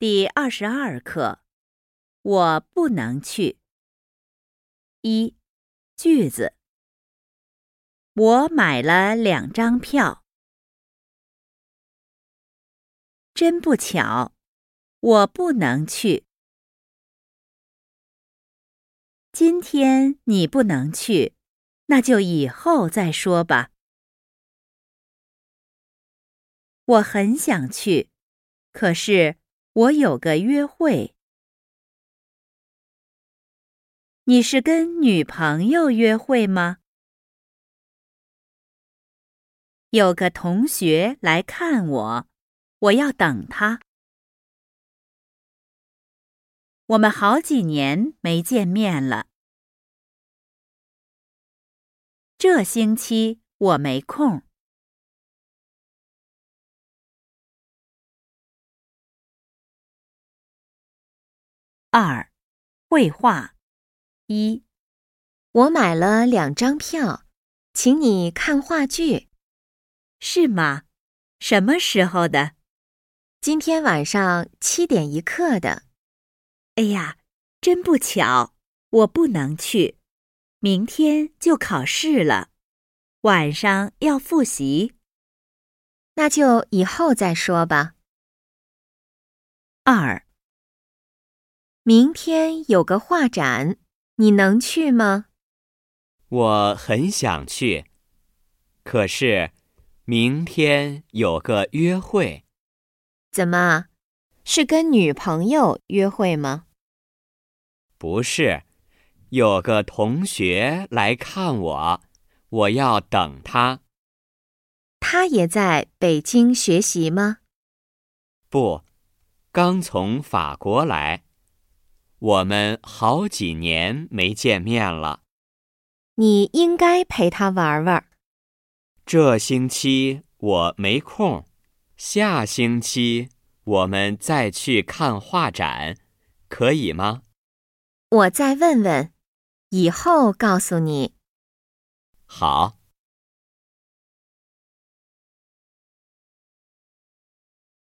第二十二课，我不能去。一句子，我买了两张票。真不巧，我不能去。今天你不能去，那就以后再说吧。我很想去，可是。我有个约会。你是跟女朋友约会吗？有个同学来看我，我要等他。我们好几年没见面了。这星期我没空。二，绘画。一，我买了两张票，请你看话剧。是吗？什么时候的？今天晚上七点一刻的。哎呀，真不巧，我不能去，明天就考试了，晚上要复习。那就以后再说吧。二。明天有个画展，你能去吗？我很想去，可是明天有个约会。怎么，是跟女朋友约会吗？不是，有个同学来看我，我要等他。他也在北京学习吗？不，刚从法国来。我们好几年没见面了，你应该陪他玩玩。这星期我没空，下星期我们再去看画展，可以吗？我再问问，以后告诉你。好。